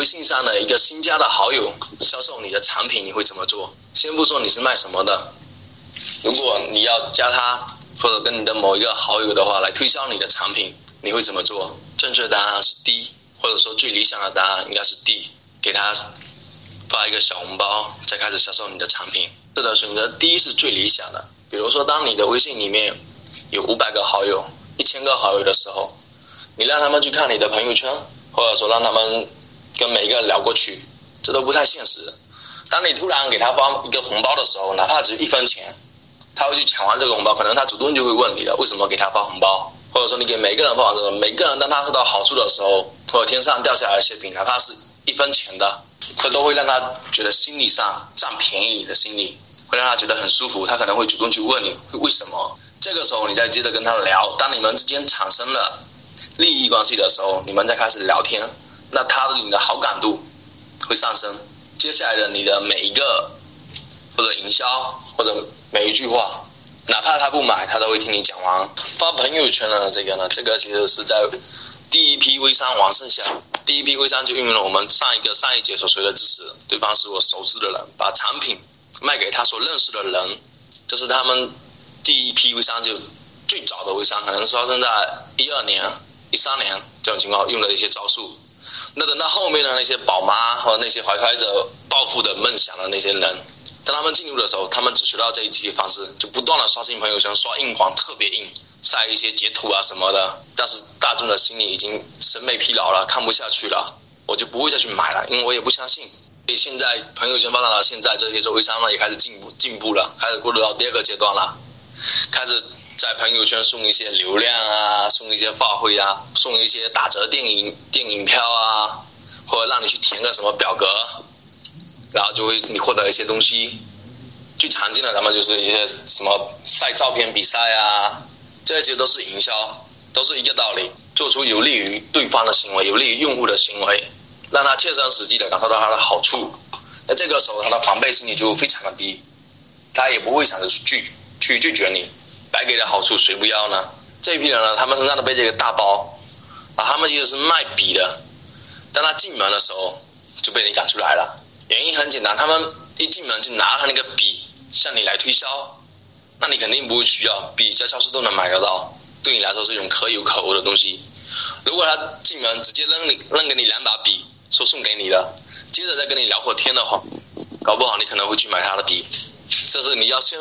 微信上的一个新加的好友销售你的产品，你会怎么做？先不说你是卖什么的，如果你要加他或者跟你的某一个好友的话来推销你的产品，你会怎么做？正确答案是 D，或者说最理想的答案应该是 D，给他发一个小红包，再开始销售你的产品。是的，选择 D 是最理想的。比如说，当你的微信里面有五百个好友、一千个好友的时候，你让他们去看你的朋友圈，或者说让他们。跟每一个人聊过去，这都不太现实。当你突然给他发一个红包的时候，哪怕只有一分钱，他会去抢完这个红包，可能他主动就会问你了，为什么给他发红包？或者说你给每个人发完这个，每个人当他受到好处的时候，或者天上掉下来的馅饼，哪怕是一分钱的，这都会让他觉得心理上占便宜你的心理，会让他觉得很舒服。他可能会主动去问你为什么。这个时候你再接着跟他聊，当你们之间产生了利益关系的时候，你们再开始聊天。那他的你的好感度会上升，接下来的你的每一个或者营销或者每一句话，哪怕他不买，他都会听你讲完。发朋友圈的这个呢，这个其实是在第一批微商完剩下，第一批微商就运用了我们上一个上一节所说的知识，对方是我熟知的人，把产品卖给他所认识的人，这是他们第一批微商就最早的微商，可能是发生在一二年、一三年这种情况用的一些招数。那等到后面的那些宝妈和那些怀揣着暴富的梦想的那些人，当他们进入的时候，他们只学到这一些方式，就不断的刷新朋友圈，刷硬广特别硬，晒一些截图啊什么的。但是大众的心里已经审美疲劳了，看不下去了，我就不会再去买了，因为我也不相信。所以现在朋友圈发展到现在，这些做微商呢也开始进步进步了，开始过渡到第二个阶段了，开始。在朋友圈送一些流量啊，送一些话费啊，送一些打折电影电影票啊，或者让你去填个什么表格，然后就会你获得一些东西。最常见的咱们就是一些什么晒照片比赛啊，这些都是营销，都是一个道理，做出有利于对方的行为，有利于用户的行为，让他切身实际的感受到它的好处。那这个时候他的防备心理就非常的低，他也不会想着去拒去拒绝你。白给的好处谁不要呢？这一批人呢，他们身上都背着一个大包，啊，他们其实是卖笔的。当他进门的时候，就被你赶出来了。原因很简单，他们一进门就拿他那个笔向你来推销，那你肯定不会需要，笔在超市都能买得到，对你来说是一种可有可无的东西。如果他进门直接扔你扔给你两把笔，说送给你的，接着再跟你聊会天的话，搞不好你可能会去买他的笔。这是你要先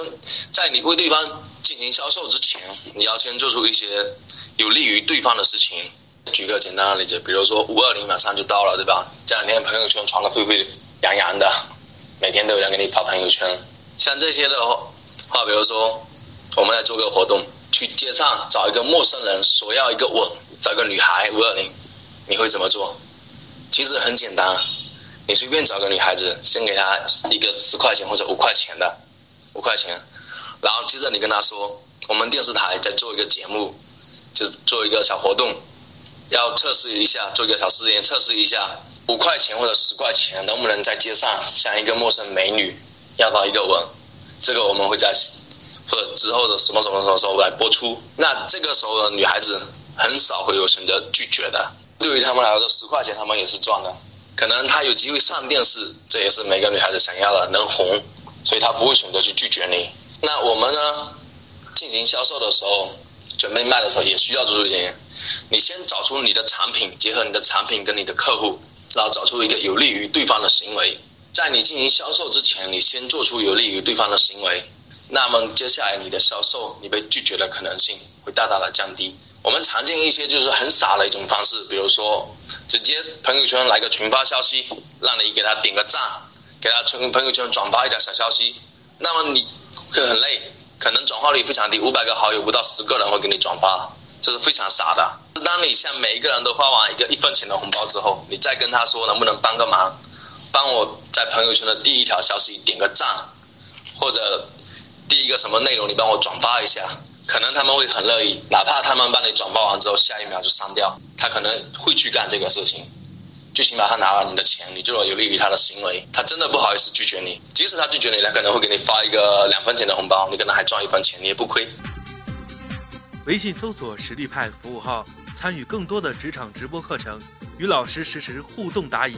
在你为对方进行销售之前，你要先做出一些有利于对方的事情。举个简单的例子，比如说五二零马上就到了，对吧？这两天朋友圈传的沸沸扬扬的，每天都有人给你发朋友圈。像这些的话，比如说我们来做个活动，去街上找一个陌生人索要一个吻，找个女孩五二零，你会怎么做？其实很简单。你随便找个女孩子，先给她一个十块钱或者五块钱的，五块钱，然后接着你跟她说，我们电视台在做一个节目，就做一个小活动，要测试一下，做一个小实验，测试一下五块钱或者十块钱能不能在街上向一个陌生美女要到一个吻，这个我们会在或者之后的什么什么什么时候来播出。那这个时候的女孩子很少会有选择拒绝的，对于他们来说，十块钱他们也是赚的。可能他有机会上电视，这也是每个女孩子想要的，能红，所以她不会选择去拒绝你。那我们呢，进行销售的时候，准备卖的时候，也需要做出一点。你先找出你的产品，结合你的产品跟你的客户，然后找出一个有利于对方的行为。在你进行销售之前，你先做出有利于对方的行为，那么接下来你的销售，你被拒绝的可能性会大大的降低。我们常见一些就是很傻的一种方式，比如说直接朋友圈来个群发消息，让你给他点个赞，给他从朋友圈转发一条小消息，那么你会很累，可能转化率非常低，五百个好友不到十个人会给你转发，这是非常傻的。当你向每一个人都发完一个一分钱的红包之后，你再跟他说能不能帮个忙，帮我在朋友圈的第一条消息点个赞，或者第一个什么内容你帮我转发一下，可能他们会很乐意，哪怕他们帮你转发完之后下一秒就删掉，他可能会去干这个事情。最起码他拿了你的钱，你做了有利于他的行为，他真的不好意思拒绝你。即使他拒绝你，他可能会给你发一个两分钱的红包，你可能还赚一分钱，你也不亏。微信搜索“实力派”服务号，参与更多的职场直播课程，与老师实时互动答疑。